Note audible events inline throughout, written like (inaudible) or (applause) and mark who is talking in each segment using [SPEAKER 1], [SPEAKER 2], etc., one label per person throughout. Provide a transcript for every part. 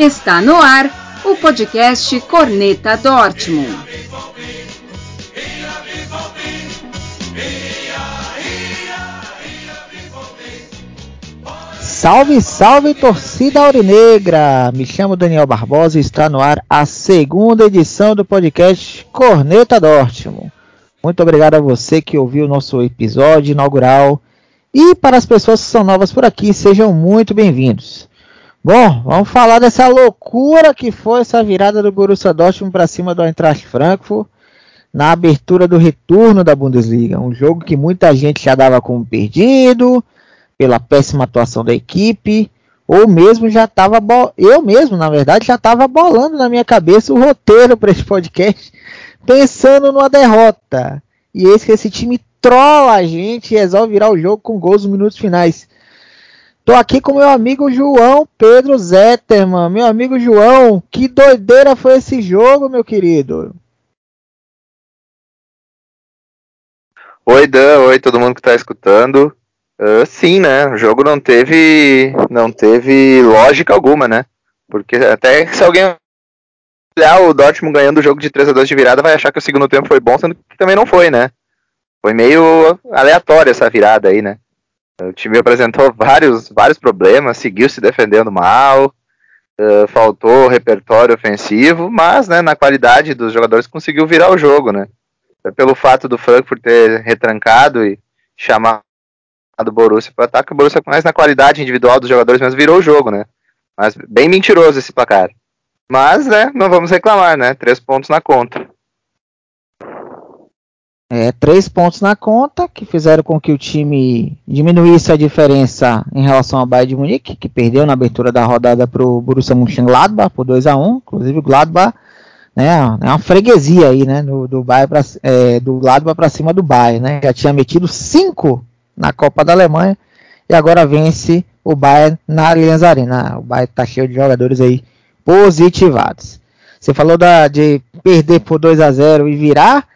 [SPEAKER 1] Está no ar o podcast Corneta Dortmund.
[SPEAKER 2] Salve, salve torcida aurinegra! Me chamo Daniel Barbosa e está no ar a segunda edição do podcast Corneta Dortmund. Muito obrigado a você que ouviu o nosso episódio inaugural. E para as pessoas que são novas por aqui, sejam muito bem-vindos. Bom, vamos falar dessa loucura que foi essa virada do Borussia Dortmund para cima do Eintracht Frankfurt na abertura do retorno da Bundesliga. Um jogo que muita gente já dava como perdido pela péssima atuação da equipe, ou mesmo já estava eu mesmo, na verdade, já estava bolando na minha cabeça o roteiro para esse podcast, pensando numa derrota. E esse que esse time trola a gente e resolve virar o jogo com gols nos minutos finais. Tô aqui com meu amigo João Pedro Zetterman. Meu amigo João, que doideira foi esse jogo, meu querido?
[SPEAKER 3] Oi, Dan. Oi, todo mundo que tá escutando. Uh, sim, né? O jogo não teve, não teve lógica alguma, né? Porque até (laughs) se alguém olhar o Dortmund ganhando o jogo de 3 a 2 de virada, vai achar que o segundo tempo foi bom, sendo que também não foi, né? Foi meio aleatória essa virada aí, né? O time apresentou (laughs) vários, vários problemas, seguiu se defendendo mal, uh, faltou repertório ofensivo, mas né, na qualidade dos jogadores conseguiu virar o jogo, né? Pelo fato do Frankfurt ter retrancado e chamado o Borussia para ataque, o Borussia mais na qualidade individual dos jogadores mesmo virou o jogo, né? Mas bem mentiroso esse placar. Mas, né, não vamos reclamar, né? Três pontos na conta.
[SPEAKER 2] É, três pontos na conta, que fizeram com que o time diminuísse a diferença em relação ao Bayern de Munique, que perdeu na abertura da rodada para o Borussia Mönchengladbach por 2 a 1 Inclusive o Gladbach né, é uma freguesia aí, né, do, do, Bayern pra, é, do Gladbach para cima do Bayern, né, já tinha metido cinco na Copa da Alemanha e agora vence o Bayern na Allianz Arena. O Bayern está cheio de jogadores aí positivados. Você falou da, de perder por 2 a 0 e virar,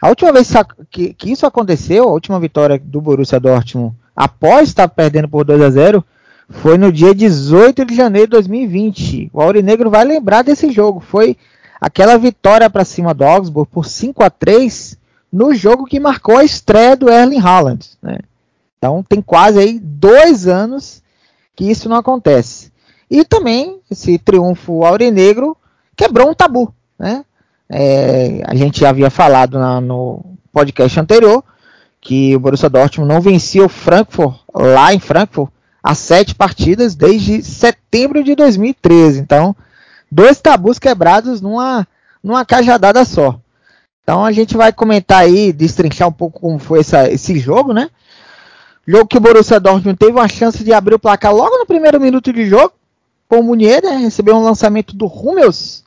[SPEAKER 2] a última vez que, que, isso aconteceu, a última vitória do Borussia Dortmund após estar perdendo por 2 a 0 foi no dia 18 de janeiro de 2020. O Aurinegro vai lembrar desse jogo. Foi aquela vitória para cima do Augsburg por 5 a 3 no jogo que marcou a estreia do Erling Haaland. Né? Então tem quase aí dois anos que isso não acontece. E também esse triunfo aurinegro quebrou um tabu. Né? É, a gente já havia falado na, no podcast anterior que o Borussia Dortmund não vencia o Frankfurt lá em Frankfurt há sete partidas desde setembro de 2013. Então, dois tabus quebrados numa, numa cajadada só. Então a gente vai comentar aí, destrinchar um pouco como foi essa, esse jogo, né? Jogo que o Borussia Dortmund teve uma chance de abrir o placar logo no primeiro minuto de jogo, com o Munier, né? Recebeu um lançamento do Hummels.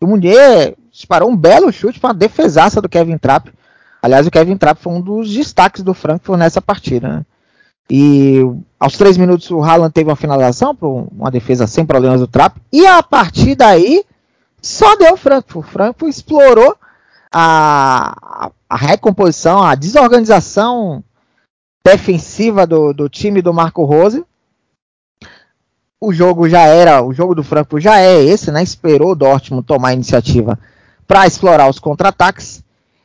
[SPEAKER 2] O Munier disparou um belo chute para uma defesaça do Kevin Trapp. Aliás, o Kevin Trapp foi um dos destaques do Frankfurt nessa partida. Né? E aos três minutos o Haaland teve uma finalização para uma defesa sem problemas do Trapp. E a partir daí só deu Frankfurt. O Frankfurt explorou a, a recomposição, a desorganização defensiva do, do time do Marco Rose. O jogo já era, o jogo do Frankfurt já é esse, né? Esperou o Dortmund tomar a iniciativa para explorar os contra-ataques.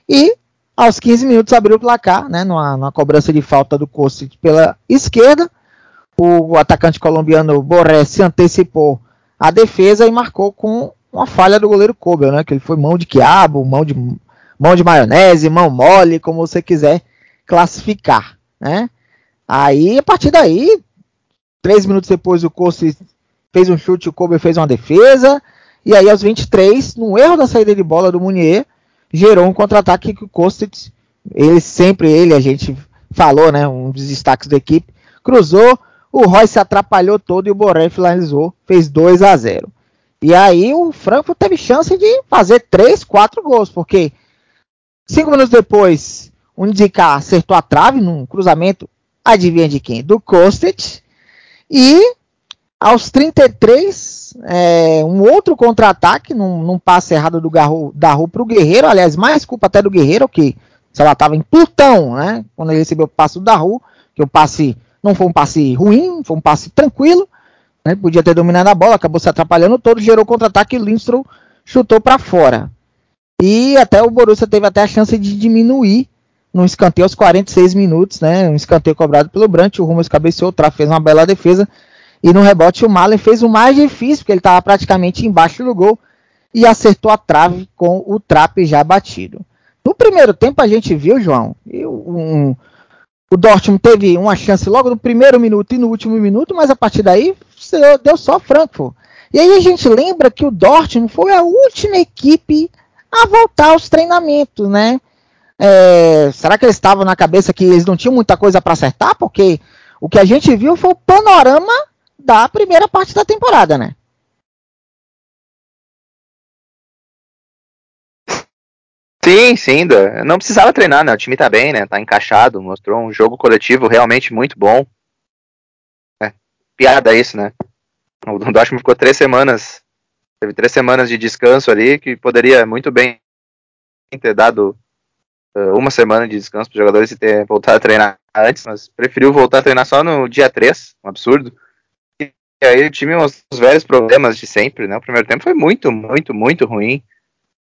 [SPEAKER 2] E aos 15 minutos abriu o placar, né, numa, numa cobrança de falta do Kostic pela esquerda. O, atacante colombiano Borré se antecipou à defesa e marcou com uma falha do goleiro Kobel, né, que ele foi mão de quiabo, mão de, mão de maionese, mão mole, como você quiser classificar. Né. Aí, a partir daí, três minutos depois, o Kostic fez um chute, o Kobel fez uma defesa. E aí, aos 23, num erro da saída de bola do Munier, gerou um contra-ataque que o Kostic, ele sempre, ele, a gente falou, né, um dos destaques da equipe, cruzou, o Roy se atrapalhou todo e o Boré finalizou, fez 2 a 0. E aí o Frankfurt teve chance de fazer 3, 4 gols, porque cinco minutos depois, o Ndika acertou a trave num cruzamento, adivinha de quem? Do Kostic. E aos 33, é, um outro contra-ataque num, num, passe errado do Garro, Rua para o Guerreiro, aliás, mais culpa até do Guerreiro, que se ela estava em Plutão, né? Quando ele recebeu o passe do Daru, que o passe não foi um passe ruim, foi um passe tranquilo, Né? Podia ter dominado a bola, acabou se atrapalhando todo, gerou contra-ataque e Lindstrom chutou para fora. E até o Borussia teve até a chance de diminuir no escanteio aos 46 minutos, né? Um escanteio cobrado pelo Brandt, o Rummels cabeceou, o Trap fez uma bela defesa. E no rebote o Malen fez o mais difícil, porque ele estava praticamente embaixo do gol e acertou a trave com o Trap já batido. No primeiro tempo a gente viu, João, um, o Dortmund teve uma chance logo no primeiro minuto e no último minuto, mas a partir daí deu só Frankfurt. E aí a gente lembra que o Dortmund foi a última equipe a voltar aos treinamentos, né? É, será que eles estavam na cabeça que eles não tinham muita coisa para acertar? Porque o que a gente viu foi o panorama da primeira parte da temporada, né?
[SPEAKER 3] Sim, sim, não precisava treinar, né? O time tá bem, né? Tá encaixado, mostrou um jogo coletivo realmente muito bom. É, piada isso, né? O Dortmund ficou três semanas, teve três semanas de descanso ali, que poderia muito bem ter dado uh, uma semana de descanso para os jogadores e ter voltado a treinar antes, mas preferiu voltar a treinar só no dia 3, um absurdo. E aí o time os, os velhos problemas de sempre, né? O primeiro tempo foi muito, muito, muito ruim.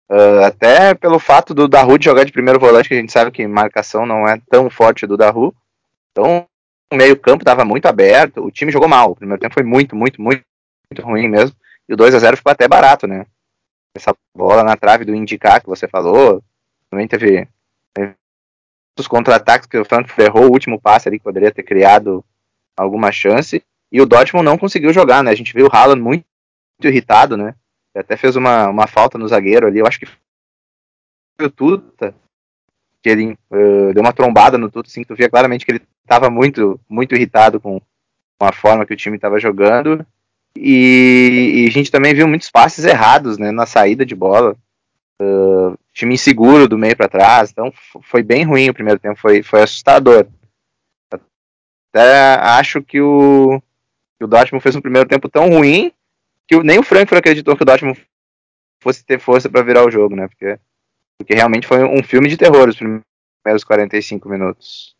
[SPEAKER 3] Uh, até pelo fato do Daru jogar de primeiro volante, que a gente sabe que marcação não é tão forte do Daru. Então, o meio-campo estava muito aberto, o time jogou mal. O primeiro tempo foi muito, muito, muito, muito ruim mesmo. E o 2 a 0 ficou até barato, né? Essa bola na trave do Indicar que você falou. Também teve, teve os contra-ataques que o Frankfurt errou o último passe ali que poderia ter criado alguma chance. E o Dortmund não conseguiu jogar, né? A gente viu o Haaland muito, muito irritado, né? Ele até fez uma, uma falta no zagueiro ali, eu acho que foi o Tuta, que ele uh, deu uma trombada no Tuta, assim, tu via claramente que ele estava muito, muito irritado com, com, a forma que o time estava jogando. E, e, a gente também viu muitos passes errados né, na saída de bola. Uh, time inseguro do meio para trás. Então foi bem ruim o primeiro tempo, foi, foi assustador. Até acho que o, que o Dortmund fez um primeiro tempo tão ruim que nem o Frankfurt acreditou que o Dortmund fosse ter força para virar o jogo, né? Porque, porque realmente foi um filme de terror os primeiros 45 minutos.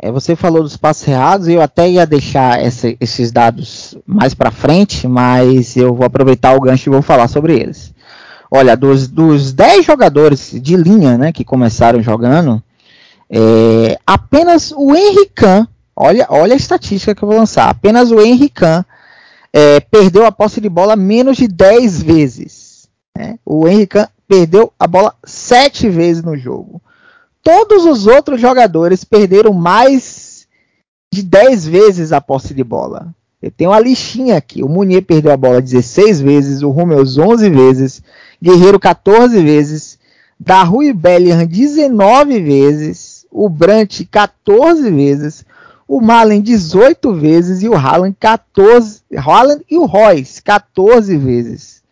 [SPEAKER 2] É, você falou dos passos errados, eu até ia deixar essa, esses dados mais para frente, mas eu vou aproveitar o gancho e vou falar sobre eles. Olha, dos, dos 10 jogadores de linha né, que começaram jogando, é, apenas o Henrican, olha, olha a estatística que eu vou lançar, apenas o Henrican é, perdeu a posse de bola menos de 10 vezes. Né? O Henrique perdeu a bola 7 vezes no jogo. Todos os outros jogadores perderam mais de 10 vezes a posse de bola. Eu tenho uma listinha aqui. O Munier perdeu a bola 16 vezes, o Rumeus 11 vezes, Guerreiro 14 vezes, Darrui Bellingham 19 vezes, o Brant 14 vezes, o Malen 18 vezes e o Haaland 14, Haaland e o Royce 14 vezes.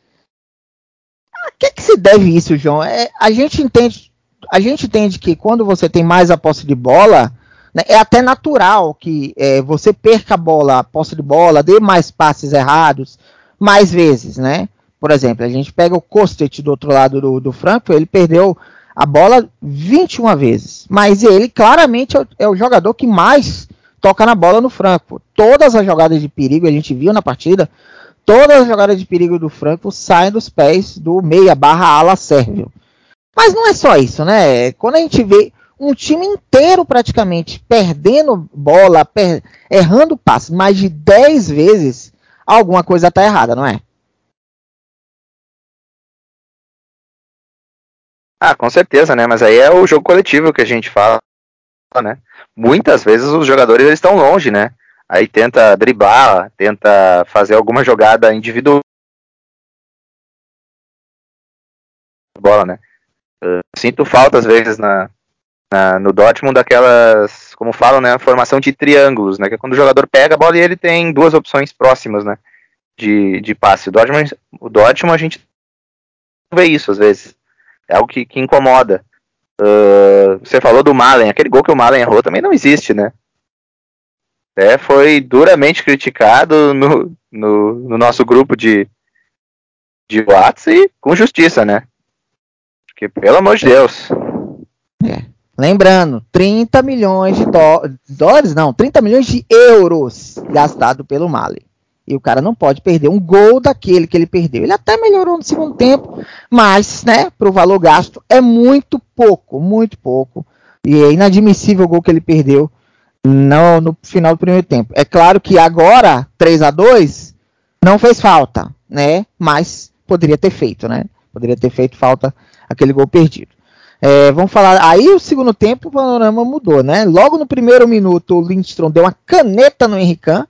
[SPEAKER 2] A que, que se deve isso, João? É, a gente entende, a gente entende que quando você tem mais a posse de bola, né, é até natural que é, você perca a bola, a posse de bola, dê mais passes errados, mais vezes, né? Por exemplo, a gente pega o Kostet do outro lado do, do Frankfurt, ele perdeu a bola 21 vezes, mas ele claramente é o, é o jogador que mais toca na bola no Franco. Todas as jogadas de perigo, a gente viu na partida, todas as jogadas de perigo do Franco saem dos pés do meia barra ala sérvio. Mas não é só isso, né? Quando a gente vê um time inteiro praticamente perdendo bola, per errando passe mais de 10 vezes, alguma coisa está errada, não é?
[SPEAKER 3] Ah, com certeza, né? Mas aí é o jogo coletivo que a gente fala, né? Muitas vezes os jogadores eles estão longe, né? Aí tenta driblar, tenta fazer alguma jogada individual. Bola, né? Uh, sinto falta às vezes na, na, no Dortmund daquelas, como falam, né, formação de triângulos, né, que é quando o jogador pega a bola e ele tem duas opções próximas, né, de, de passe. O Dortmund, o Dortmund a gente vê isso às vezes, é algo que, que incomoda. Uh, você falou do Malen, aquele gol que o Malen errou também não existe, né? É, foi duramente criticado no, no, no nosso grupo de, de WhatsApp e com justiça, né? Porque, pelo amor de Deus.
[SPEAKER 2] É. Lembrando, 30 milhões de dólares, não, 30 milhões de euros gastado pelo Mali. E o cara não pode perder um gol daquele que ele perdeu. Ele até melhorou no segundo tempo, mas, né, para o valor gasto é muito pouco, muito pouco. E é inadmissível o gol que ele perdeu no, no final do primeiro tempo. É claro que agora, 3 a 2 não fez falta, né? Mas poderia ter feito, né? Poderia ter feito falta aquele gol perdido. É, vamos falar. Aí o segundo tempo o panorama mudou, né? Logo no primeiro minuto, o Lindstrom deu uma caneta no Henrican,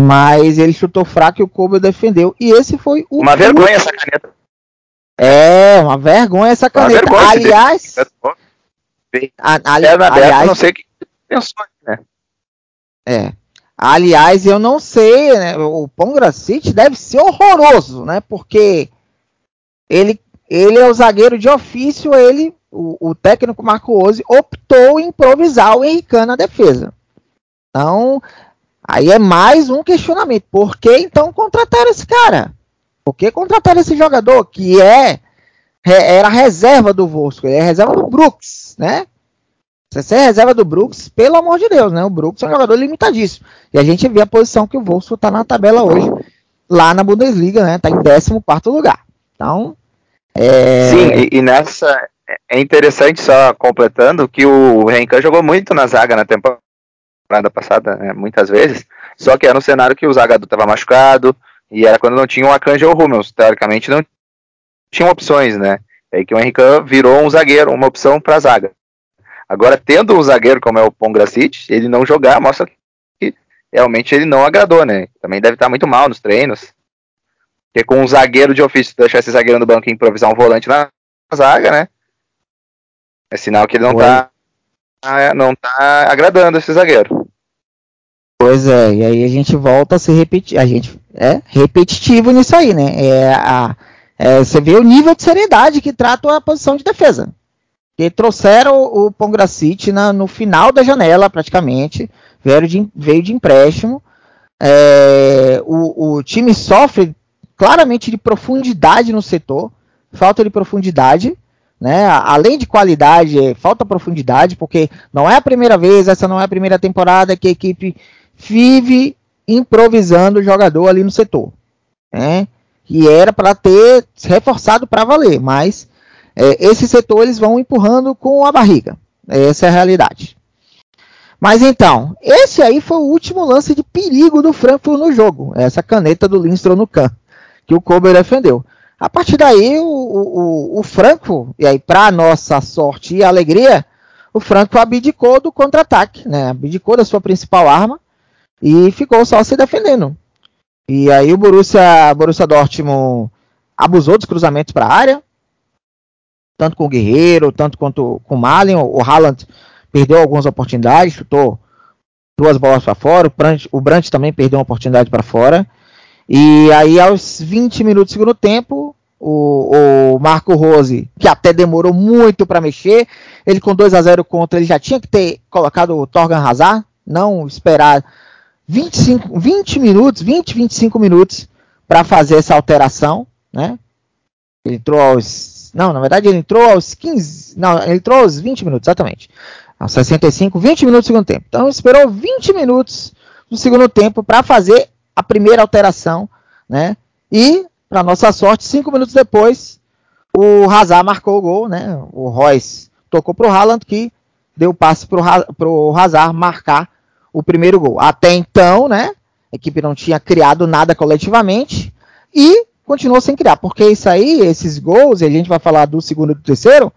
[SPEAKER 2] mas ele chutou fraco e o Kobe defendeu. E esse foi o.
[SPEAKER 3] Uma vergonha essa caneta.
[SPEAKER 2] É, uma vergonha essa caneta. Vergonha aliás.
[SPEAKER 3] A, ali, é, aliás, não sei o que pensou, né?
[SPEAKER 2] É. Aliás, eu não sei, né? O Pongra City deve ser horroroso, né? Porque ele, ele é o zagueiro de ofício, ele o, o técnico Marco Ozzi optou em improvisar o Henrique na defesa. Então, aí é mais um questionamento. Por que então contrataram esse cara? Por que contrataram esse jogador que é, era reserva do Vosco, ele é reserva do Brooks, né? Se você é reserva do Brooks, pelo amor de Deus, né? O Brooks é um jogador limitadíssimo. E a gente vê a posição que o Wolfsburg está na tabela hoje, lá na Bundesliga, né? Está em 14 lugar. Então.
[SPEAKER 3] É... Sim, e, e, nessa, é interessante, só completando, que o Renkan jogou muito na zaga na temporada passada, né, muitas vezes, só que era um cenário que o Zagadou estava machucado, e era quando não tinha o Akanji ou o Hummels, teoricamente não tinham opções, né? É aí que o Henrique virou um zagueiro, uma opção para a zaga. Agora, tendo um zagueiro como é o Pongracic, ele não jogar mostra que realmente ele não agradou, né? Também deve estar muito mal nos treinos. Porque com um zagueiro de ofício, deixar esse zagueiro no banco e improvisar um volante na zaga, né? É sinal que ele não está não tá agradando esse zagueiro.
[SPEAKER 2] Pois é, e aí a gente volta a se repetir, a gente é repetitivo nisso aí, né? É, a, é, você vê o nível de seriedade que trata a posição de defesa. Que trouxeram o, o Pongracite no final da janela, praticamente, veio de, veio de empréstimo. É, o, o time sofre claramente de profundidade no setor, falta de profundidade. Né? Além de qualidade, é, falta profundidade, porque não é a primeira vez, essa não é a primeira temporada que a equipe vive improvisando o jogador ali no setor. Né? E era para ter reforçado para valer, mas é, esse setor eles vão empurrando com a barriga. Essa é a realidade. Mas então, esse aí foi o último lance de perigo do Frankfurt no jogo. Essa caneta do Lindstrom no can, que o Kober defendeu. A partir daí, o, o, o Franco, e aí para nossa sorte e alegria, o Franco abdicou do contra-ataque, né? abdicou da sua principal arma e ficou só se defendendo. E aí o Borussia, Borussia Dortmund abusou dos cruzamentos para a área, tanto com o Guerreiro, tanto quanto com o Malen. O Haaland perdeu algumas oportunidades, chutou duas bolas para fora. O Brandt, o Brandt também perdeu uma oportunidade para fora. E aí, aos 20 minutos do segundo tempo, o, o Marco Rose, que até demorou muito para mexer, ele com 2 a 0 contra, ele já tinha que ter colocado o Torgan Hazard, não esperar 25, 20 minutos, 20, 25 minutos para fazer essa alteração, né? Ele entrou aos. Não, na verdade ele entrou aos 15. Não, ele entrou aos 20 minutos, exatamente. Aos 65, 20 minutos do segundo tempo. Então esperou 20 minutos do segundo tempo para fazer a primeira alteração, né? E, para nossa sorte, cinco minutos depois, o Hazard marcou o gol, né? O Royce tocou para o Haaland, que deu passe para o Hazard marcar o primeiro gol. Até então, né? A equipe não tinha criado nada coletivamente e continuou sem criar, porque isso aí, esses gols, e a gente vai falar do segundo e do terceiro,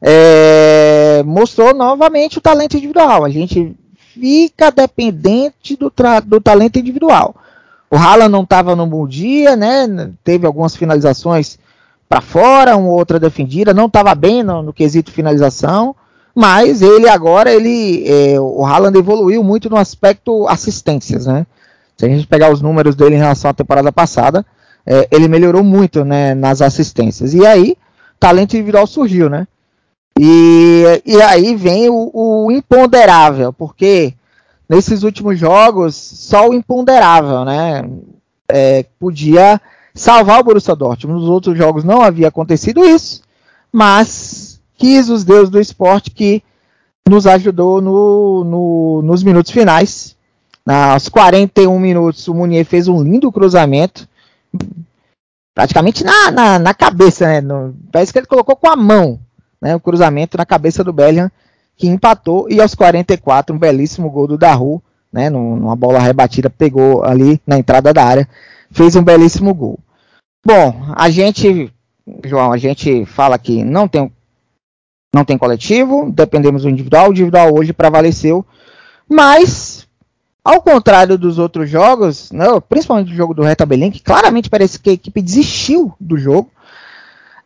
[SPEAKER 2] é, mostrou novamente o talento individual. A gente fica dependente do, do talento individual. O Haaland não estava no bom dia, né? Teve algumas finalizações para fora, uma outra defendida, não estava bem no, no, quesito finalização, mas ele agora ele é, o Haaland evoluiu muito no aspecto assistências, né? Se a gente pegar os números dele em relação à temporada passada, é, ele melhorou muito, né, nas assistências. E aí, talento individual surgiu, né? E, e aí vem o, o imponderável, porque nesses últimos jogos, só o imponderável, né? É, podia salvar o Borussia Dortmund. Nos outros jogos não havia acontecido isso, mas quis os deuses do esporte que nos ajudou no, no, nos minutos finais. Aos 41 minutos, o Munier fez um lindo cruzamento, praticamente na, na, na cabeça, né? No, parece que ele colocou com a mão né, o cruzamento na cabeça do Bellingham, que empatou. E aos 44, um belíssimo gol do Daru, né, numa bola rebatida, pegou ali na entrada da área, fez um belíssimo gol. Bom, a gente, João, a gente fala que não tem não tem coletivo, dependemos do individual. O individual hoje prevaleceu, mas ao contrário dos outros jogos, não, né, principalmente o jogo do Reta Belém, que claramente parece que a equipe desistiu do jogo.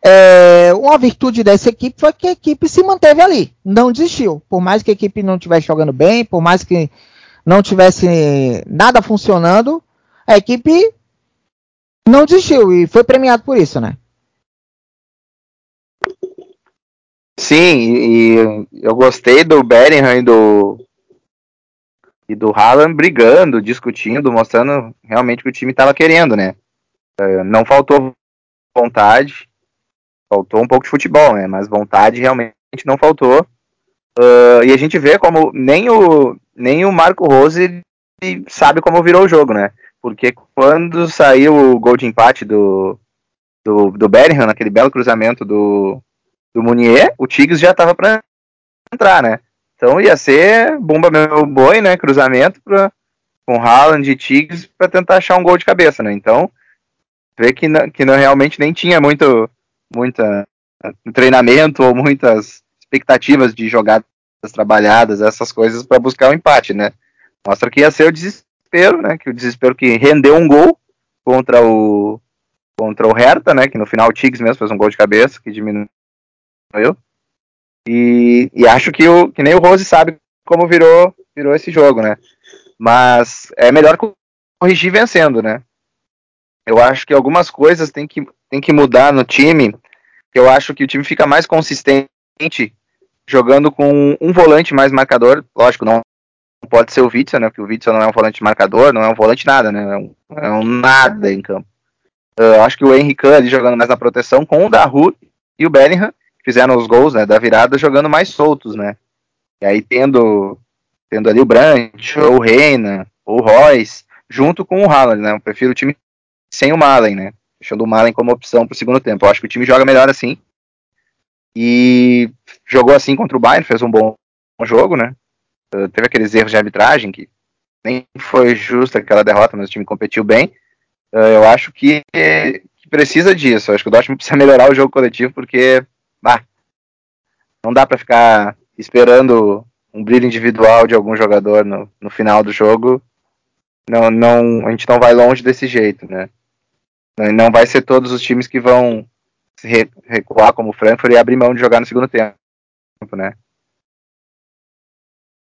[SPEAKER 2] É, uma virtude dessa equipe foi que a equipe se manteve ali, não desistiu. Por mais que a equipe não estivesse jogando bem, por mais que não tivesse nada funcionando, a equipe não desistiu e foi premiado por isso, né?
[SPEAKER 3] Sim, e eu gostei do Bellingham e do e do Haaland brigando, discutindo, mostrando realmente que o time estava querendo, né? É, não faltou vontade, faltou um pouco de futebol, né? Mas vontade realmente não faltou. Uh, e a gente vê como nem o, nem o Marco Rose sabe como virou o jogo, né? Porque quando saiu o gol de empate do, do, do Bellingham, naquele belo cruzamento do, do Munier, o Tigres já estava para entrar, né? Então ia ser bomba meu boi, né? Cruzamento pra, com Haaland e Tigres para tentar achar um gol de cabeça, né? Então, vê que, não, que não, realmente nem tinha muito muita treinamento ou muitas expectativas de jogadas trabalhadas, essas coisas para buscar o um empate, né? Mostra que ia ser o desespero, né? Que o desespero que rendeu um gol contra o contra o Hertha, né? Que no final o Tigres mesmo fez um gol de cabeça que diminuiu. E, e acho que, o, que nem o Rose sabe como virou virou esse jogo, né? Mas é melhor corrigir vencendo, né? Eu acho que algumas coisas tem que, tem que mudar no time. Eu acho que o time fica mais consistente jogando com um volante mais marcador. Lógico, não pode ser o Witzel, né? Porque o Witzel não é um volante marcador, não é um volante nada, né? É um, é um nada em campo. Eu acho que o Henrique ali jogando mais na proteção com o Daru e o Bellingham, fizeram os gols né, da virada, jogando mais soltos, né? E aí tendo, tendo ali o Brandt, ou o Reina, ou o Royce, junto com o Haaland, né? Eu prefiro o time sem o Malen, né? Deixando o Malen como opção para o segundo tempo. Eu acho que o time joga melhor assim. E jogou assim contra o Bayern, fez um bom jogo, né? Uh, teve aqueles erros de arbitragem que nem foi justa aquela derrota, mas o time competiu bem. Uh, eu acho que, que, precisa disso. Eu acho que o Dortmund (laughs) precisa melhorar o jogo coletivo porque bah, não dá para ficar esperando um brilho individual de algum jogador no, no final do jogo. Não, não, a gente não vai longe desse jeito, né? Não vai ser todos os times que vão recuar como o Frankfurt e abrir mão de jogar no segundo tempo, né?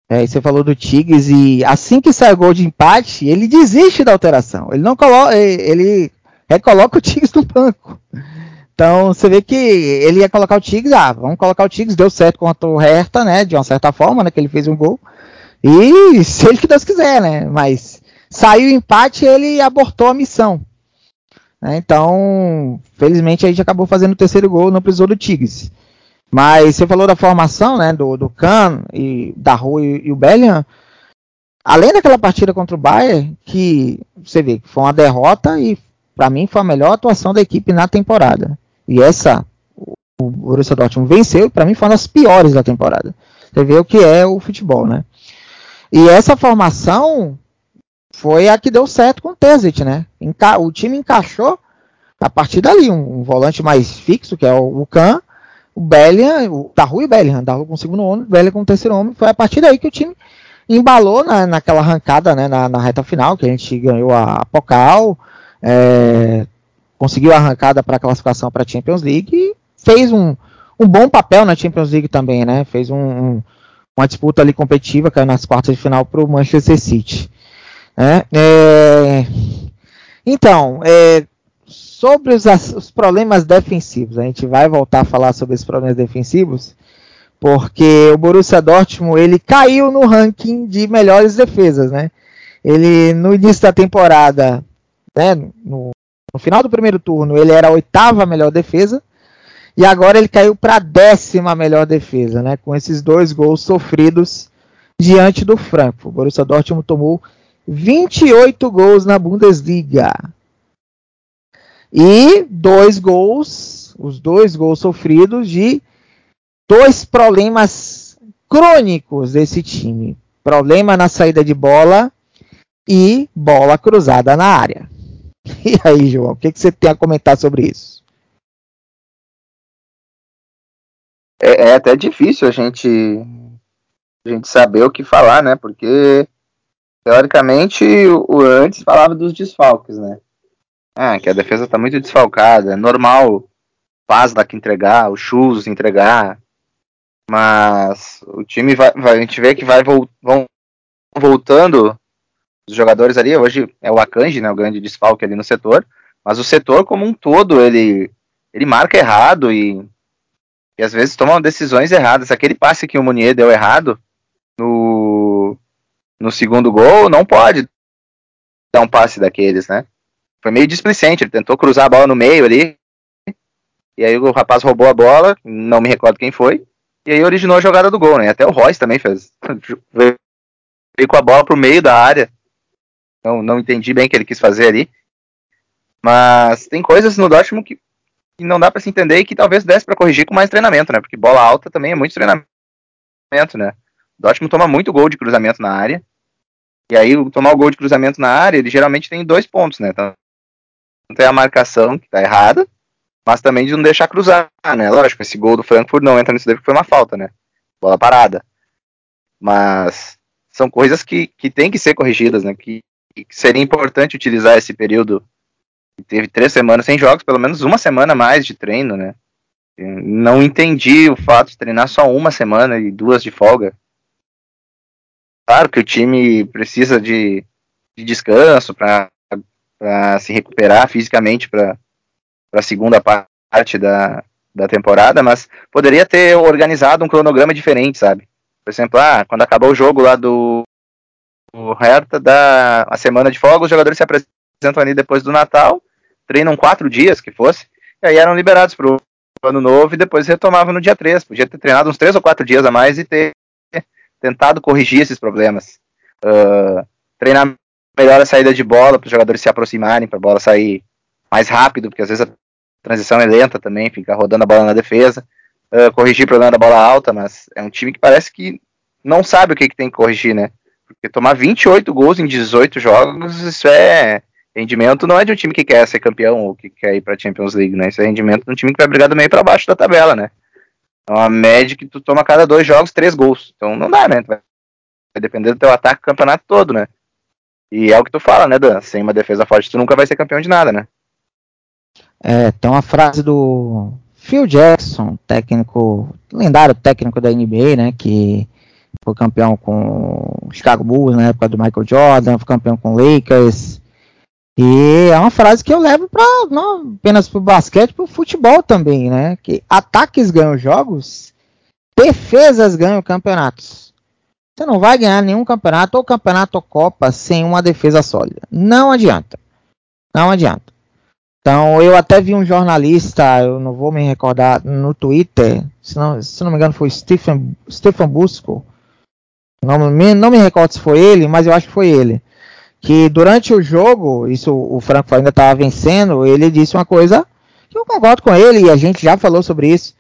[SPEAKER 2] É, você falou do Tigres e assim que sai o gol de empate, ele desiste da alteração. Ele não coloca, ele recoloca o Tigres no banco. Então você vê que ele ia colocar o Tigres, ah, vamos colocar o Tigres, deu certo contra o Hertha, né? De uma certa forma, né? Que ele fez um gol. E (laughs) se ele que Deus quiser, né? Mas saiu o empate, ele abortou a missão. Né? Então, felizmente a gente acabou fazendo o terceiro gol, não precisou do Tigres. Mas você falou da formação, né, do, do e da Rua e, e, o Bellingham. Além daquela partida contra o Bayern, que você vê que foi uma derrota e para mim foi a melhor atuação da equipe na temporada. E essa o Borussia Dortmund venceu para mim foi uma das piores da temporada. Você vê o que é o futebol, né? E essa formação foi a que deu certo com o Tesit, né? Enca o time encaixou a partir dali, um, um, volante mais fixo, que é o, o Kahn, o Bellingham, o Daru e o Bellingham, com o segundo homem, Bellingham com o terceiro homem, foi a partir daí que o time embalou na, naquela arrancada, né, na, na, reta final, que a gente ganhou a Pokal, é, conseguiu a arrancada para a classificação para a Champions League e fez um, um bom papel na Champions League também, né, fez um, um, uma disputa ali competitiva, caiu nas quartas de final para o Manchester City. Né? É, então, é, sobre os, os, problemas defensivos, a gente vai voltar a falar sobre os problemas defensivos, porque o Borussia Dortmund ele caiu no ranking de melhores defesas, né? Ele no início da temporada, né, no, no final do primeiro turno, ele era a oitava melhor defesa, E agora ele caiu para a décima melhor defesa, né? Com esses dois gols sofridos diante do Frankfurt. O Borussia Dortmund tomou 28 gols na Bundesliga. E dois gols, os dois gols sofridos de dois problemas crônicos desse time. Problema na saída de bola e bola cruzada na área. (laughs) E aí, João, o que, que você tem a comentar sobre isso?
[SPEAKER 3] É, é até difícil a gente, a gente saber o que falar, né? Porque teoricamente o, antes falava dos desfalques, né? Ah, que a defesa tá muito desfalcada, é normal Paz que entregar, o Chus entregar, mas o time vai, vai, a gente vê que vai vão voltando os jogadores ali, hoje é o Akanji, né, o grande desfalque ali no setor, mas o setor como um todo, ele, ele marca errado e, e às vezes toma decisões erradas. Aquele passe que o Munier deu errado no, no segundo gol, não pode dar um passe daqueles, né? Foi meio displicente, ele tentou cruzar a bola no meio ali, e aí o rapaz roubou a bola, não me recordo quem foi, e aí originou a jogada do gol, né? Até o Royce também fez. (laughs) Veio com a bola pro meio da área. Não, não entendi bem o que ele quis fazer ali. Mas tem coisas no Dortmund que, que não dá para se entender e que talvez desse para corrigir com mais treinamento, né? Porque bola alta também é muito treinamento, né? O Dortmund toma muito gol de cruzamento na área. E aí, tomar o gol de cruzamento na área, ele geralmente tem dois pontos, né? Então, tem a marcação que tá errada, mas também de não deixar cruzar, né? Lógico, esse gol do Frankfurt não entra nisso daí porque foi uma falta, né? Bola parada. Mas são coisas que, que têm que ser corrigidas, né? Que seria importante utilizar esse período que teve três semanas sem jogos, pelo menos uma semana mais de treino, né? Não entendi o fato de treinar só uma semana e duas de folga. Claro que o time precisa de, de descanso para se recuperar fisicamente para a segunda parte da, da temporada, mas poderia ter organizado um cronograma diferente, sabe? Por exemplo, ah, quando acabou o jogo lá do, do Hertha, da a semana de folga, os jogadores se apresentam ali depois do Natal, treinam quatro dias, que fosse, e aí eram liberados para o ano novo e depois retomavam no dia 3. Podia ter treinado uns três ou quatro dias a mais e ter tentado corrigir esses problemas. Uh, treinar melhor a saída de bola para os jogadores se aproximarem, para a bola sair mais rápido, porque às vezes a transição é lenta também, fica rodando a bola na defesa. Uh, corrigir o problema da bola alta, mas é um time que parece que não sabe o que, que tem que corrigir, né? Porque tomar 28 gols em 18 jogos, isso é rendimento, não é de um time que quer ser campeão ou que quer ir pra Champions League, né? Isso é rendimento de um time que vai brigar do meio para baixo da tabela, né? É uma média que tu toma a cada dois jogos três gols. Então não dá, né? Vai depender do teu ataque o campeonato todo, né? E é o que tu fala, né, Dan? Sem uma defesa forte, tu nunca vai ser campeão de nada, né?
[SPEAKER 2] É, tem uma frase do Phil Jackson, técnico, lendário técnico da NBA, né, que foi campeão com Chicago Bulls na época do Michael Jordan, foi campeão com Lakers. E é uma frase que eu levo para não apenas para o basquete, para o futebol também, né? Que ataques ganham jogos, defesas ganham campeonatos. Você não vai ganhar nenhum campeonato ou campeonato ou Copa sem uma defesa sólida. Não adianta. Não adianta. Então, eu até vi um jornalista, eu não vou me recordar, no Twitter, se não, se não me engano foi Stephen, Stephen Busco, não me, não me recordo se foi ele, mas eu acho que foi ele, que durante o jogo, isso o Franco ainda estava vencendo, ele disse uma coisa que eu concordo com ele, e a gente já falou sobre isso,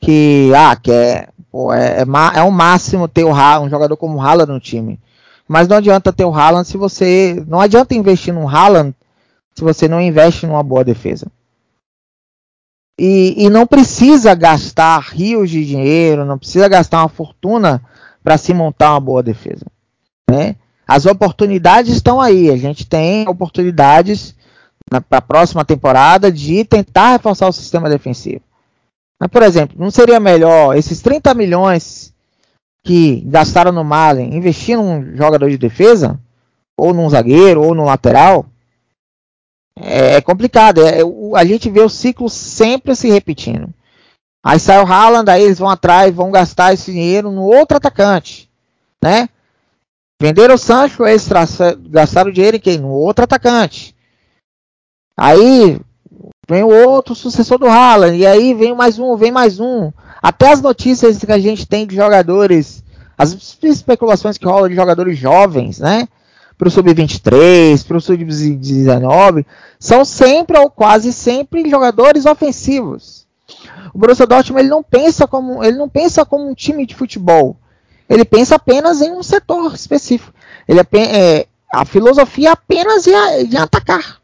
[SPEAKER 2] que, ah, que é, pô, é, é, é o máximo ter o, um jogador como o Haaland no time. Mas não adianta ter o Haaland se você. Não adianta investir no Haaland se você não investe numa boa defesa. E, e não precisa gastar rios de dinheiro, não precisa gastar uma fortuna para se montar uma boa defesa. Né? As oportunidades estão aí. A gente tem oportunidades para a próxima temporada de tentar reforçar o sistema defensivo. Mas, por exemplo, não seria melhor esses 30 milhões que gastaram no Malen investir num jogador de defesa? Ou num zagueiro, ou num lateral? é, é complicado. É, a gente vê o ciclo sempre se repetindo. Aí sai o Haaland, aí eles vão atrás, vão gastar esse dinheiro no outro atacante, né? Venderam o Sancho, eles gastaram dinheiro em quem? No outro atacante. Aí vem o outro sucessor do Haaland, e aí vem mais um, vem mais um. Até as notícias que a gente tem de jogadores, as especulações que rolam de jogadores jovens, né? Para o sub-23, para o sub-19, são sempre ou quase sempre jogadores ofensivos. O Borussia Dortmund ele não pensa como ele não pensa como um time de futebol. Ele pensa apenas em um setor específico. Ele é, a filosofia apenas é de atacar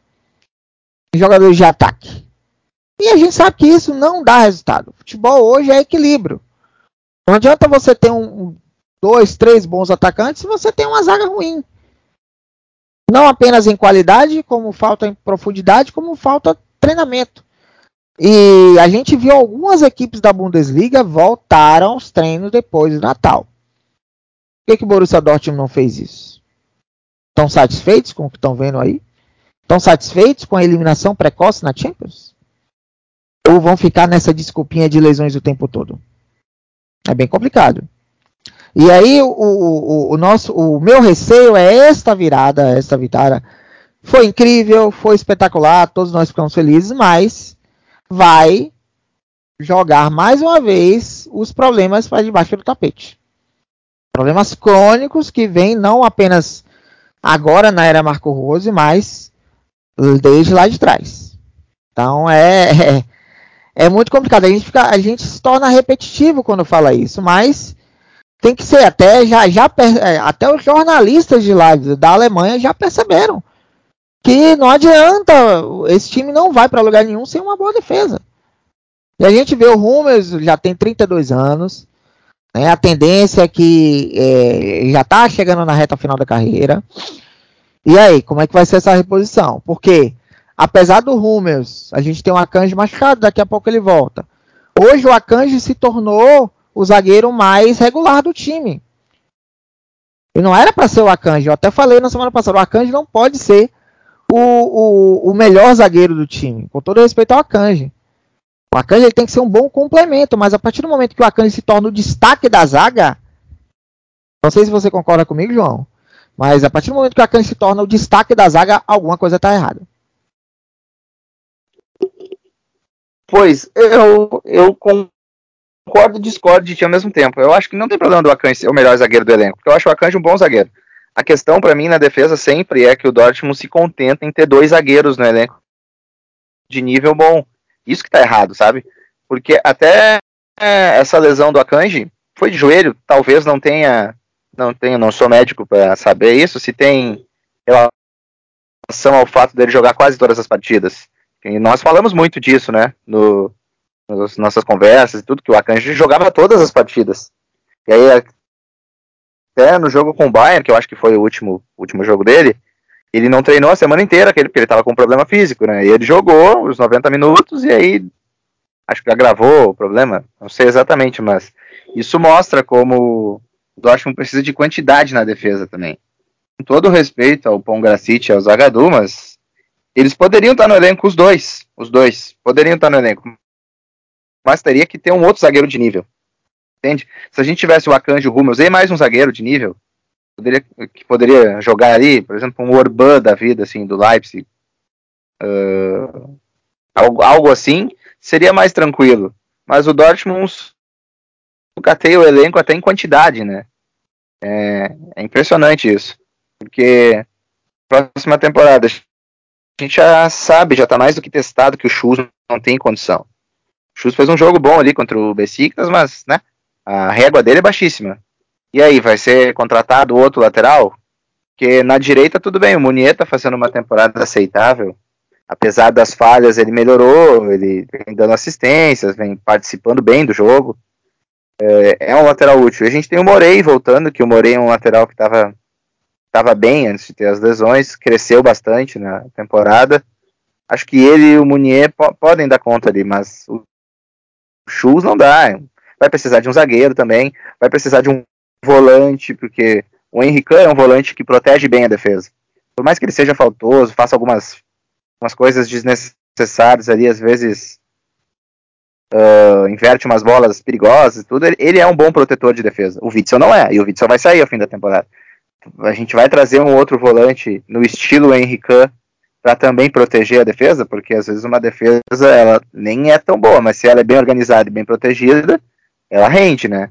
[SPEAKER 2] jogadores de ataque. E a gente sabe que isso não dá resultado. Futebol hoje é equilíbrio. Não adianta você ter um, dois, três bons atacantes se você tem uma zaga ruim. Não apenas em qualidade, como falta em profundidade, como falta treinamento. E a gente viu algumas equipes da Bundesliga voltaram aos treinos depois do Natal. Por que, que o Borussia Dortmund não fez isso? Estão satisfeitos com o que estão vendo aí? Estão satisfeitos com a eliminação precoce na Champions? Ou vão ficar nessa desculpinha de lesões o tempo todo? É bem complicado. E aí o, o, o, nosso, o meu receio é esta virada, esta vitória. Foi incrível, foi espetacular, todos nós ficamos felizes, mas vai jogar mais uma vez os problemas para debaixo do tapete. Problemas crônicos que vêm não apenas agora na era Marco Rose, mas desde lá de trás. Então é, é, (laughs) é, muito complicado. A gente, fica, a gente se torna repetitivo quando fala isso, mas tem que ser até já, já é, até os jornalistas de lá da Alemanha já perceberam que não adianta, esse time não vai para lugar nenhum sem uma boa defesa. E a gente vê o Hummels já tem 32 anos, né, a tendência é que é, já está chegando na reta final da carreira. E aí, como é que vai ser essa reposição? Porque, apesar do Hummels, a gente tem um Akanji machucado, daqui a pouco ele volta. Hoje o Akanji se tornou o zagueiro mais regular do time. E não era para ser o Akanji. Eu até falei na semana passada, o Akanji não pode ser o, o, o melhor zagueiro do time. Com todo respeito ao Akanji. O Akanji ele tem que ser um bom complemento, mas a partir do momento que o Akanji se torna o destaque da zaga, não sei se você concorda comigo, João, mas a partir do momento que a Akanji se torna o destaque da zaga, alguma coisa está errada.
[SPEAKER 3] Pois, eu, eu concordo e discordo de ti ao mesmo tempo. Eu acho que não tem problema do Akanji ser o melhor zagueiro do elenco, porque eu acho o Akanji um bom zagueiro. A questão para mim na defesa sempre é que o Dortmund se contenta em ter dois zagueiros no elenco de nível bom. Isso que tá errado, sabe? Porque até é, essa lesão do Akanji foi de joelho, talvez não tenha não tenho, não sou médico para saber isso, se tem relação ao fato dele jogar quase todas as partidas. E nós falamos muito disso, né? No, nas nossas conversas e tudo, que o Akanji jogava todas as partidas. E aí, até no jogo com o Bayern, que eu acho que foi o último, último jogo dele, ele não treinou a semana inteira, porque ele estava com um problema físico, né? E ele jogou os 90 minutos e aí acho que agravou o problema, não sei exatamente, mas isso mostra como o Dortmund precisa de quantidade na defesa também. Com todo respeito ao Pongracic e ao Zagadou, mas eles poderiam estar no elenco os dois, os dois, poderiam estar no elenco. Mas teria que ter um outro zagueiro de nível. Entende? Se a gente tivesse o Akanji, o Hummels e mais um zagueiro de nível, poderia, que poderia jogar ali, por exemplo, um Orban da vida, assim, do Leipzig, uh, algo, algo assim, seria mais tranquilo. Mas o Dortmund catei o elenco até em quantidade, né? É, é impressionante isso. Porque próxima temporada a gente já sabe, já tá mais do que testado que o Chus não tem condição. O Chus fez um jogo bom ali contra o Besiktas, mas, né, a régua dele é baixíssima. E aí, vai ser contratado outro lateral? Porque na direita tudo bem, o Munier tá fazendo uma temporada aceitável. Apesar das falhas, ele melhorou, ele vem dando assistências, vem participando bem do jogo é, é um lateral útil. A gente tem o Morei voltando, que o Morei é um lateral que estava tava bem antes de ter as lesões, cresceu bastante na temporada. Acho que ele e o Munier po podem dar conta ali, mas o Chus não dá. Vai precisar de um zagueiro também, vai precisar de um volante, porque o Henrique é um volante que protege bem a defesa. Por mais que ele seja faltoso, faça algumas, algumas coisas desnecessárias ali, às vezes uh, inverte umas bolas perigosas e tudo, ele, ele, é um bom protetor de defesa. O Witzel não é, e o Witzel vai sair ao fim da temporada. A gente vai trazer um outro volante no estilo Henrique, para também proteger a defesa, porque às vezes uma defesa ela nem é tão boa, mas se ela é bem organizada e bem protegida, ela rende, né?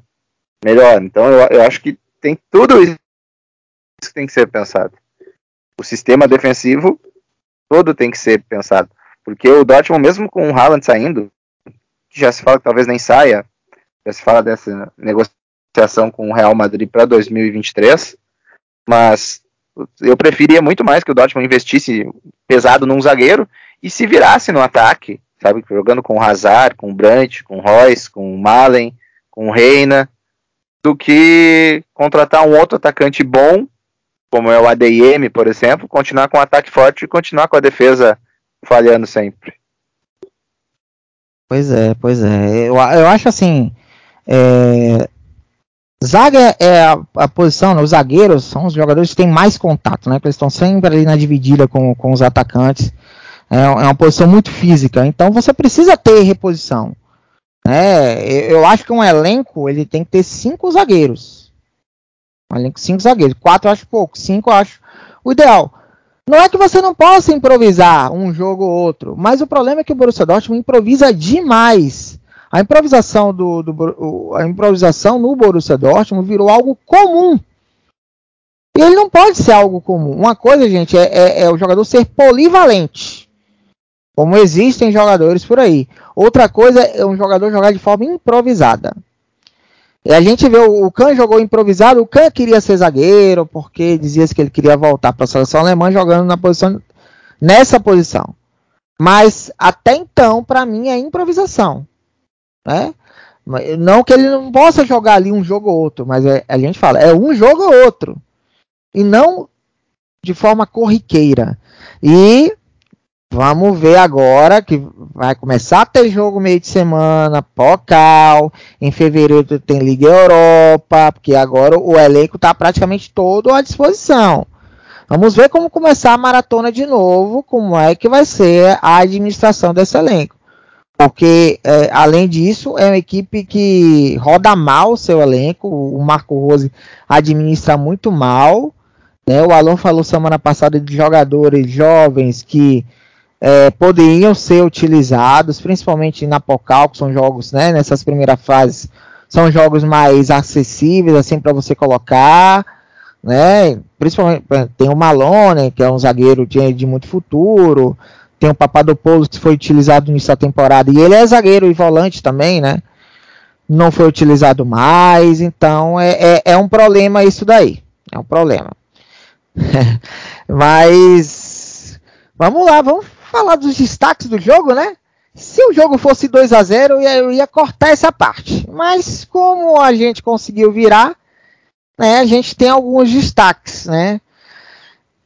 [SPEAKER 3] Melhor. Então eu, eu acho que tem tudo isso que tem que ser pensado. O sistema defensivo todo tem que ser pensado, porque o Dortmund mesmo com o Haaland saindo, já se fala que talvez nem saia, já se fala dessa negociação com o Real Madrid para 2023, mas eu preferia muito mais que o Dortmund investisse pesado num zagueiro e se virasse no ataque, sabe? Jogando com o Hazard, com o Brandt, com o Royce, com o Malen, com Reina, do que contratar um outro atacante bom, como é o ADM, por exemplo, continuar com o ataque forte e continuar com a defesa falhando sempre.
[SPEAKER 2] Pois é, pois é. Eu, eu acho assim. É, Zaga é a, a posição, né, os zagueiros são os jogadores que têm mais contato, né? eles estão sempre ali na dividida com, com os atacantes. É, é, uma posição muito física, então você precisa ter reposição. Né? Eu acho que um elenco ele tem que ter cinco zagueiros. Um elenco cinco zagueiros. Quatro eu acho pouco, cinco eu acho o ideal. Não é que você não possa improvisar um jogo ou outro, mas o problema é que o Borussia Dortmund improvisa demais. A improvisação, do, do, a improvisação no Borussia Dortmund virou algo comum. E ele não pode ser algo comum. Uma coisa, gente, é, é, é o jogador ser polivalente. Como existem jogadores por aí. Outra coisa é um jogador jogar de forma improvisada. E a gente vê o, Kahn jogou improvisado. O Kahn queria ser zagueiro, porque dizia que ele queria voltar para a seleção alemã jogando na posição, nessa posição. Mas até então, para mim, é improvisação. Né? Não que ele não possa jogar ali um jogo ou outro, mas é, a gente fala, é um jogo ou outro. E não de forma corriqueira. E vamos ver agora que vai começar a ter jogo meio de semana, Pocal, em fevereiro tem Liga Europa, porque agora o elenco está praticamente todo à disposição. Vamos ver como começar a maratona de novo, como é que vai ser a administração desse elenco porque é, além disso é uma equipe que roda mal o seu elenco, o Marco Rose administra muito mal, né? O Alon falou semana passada de jogadores jovens que é, poderiam ser utilizados, principalmente na Pocal, que são jogos, né, nessas primeiras fases, são jogos mais acessíveis assim para você colocar, né? Principalmente tem o Malone, que é um zagueiro de, de muito futuro, tem o Papadopoulos que foi utilizado nessa temporada e ele é zagueiro e volante também, né? Não foi utilizado mais, então é, é, é um problema isso daí. É um problema. (laughs) Mas vamos lá, vamos falar dos destaques do jogo, né? Se o jogo fosse 2 a 0 eu ia, cortar essa parte. Mas como a gente conseguiu virar, né, a gente tem alguns destaques, né?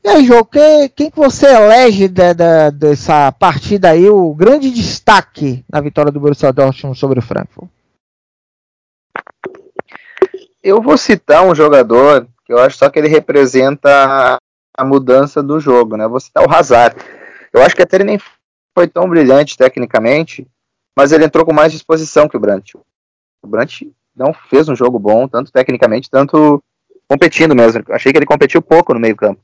[SPEAKER 2] E aí, João, quem, quem que você elege de, dessa partida aí, o grande destaque na vitória do Borussia Dortmund sobre o Frankfurt?
[SPEAKER 3] Eu vou citar um jogador que eu acho só que ele representa a mudança do jogo, né? Vou citar o Hazard. Eu acho que até ele nem foi tão brilhante tecnicamente, mas ele entrou com mais disposição que o Brandt. O Brandt não fez um jogo bom, tanto tecnicamente, tanto competindo mesmo. Achei que ele competiu pouco no meio campo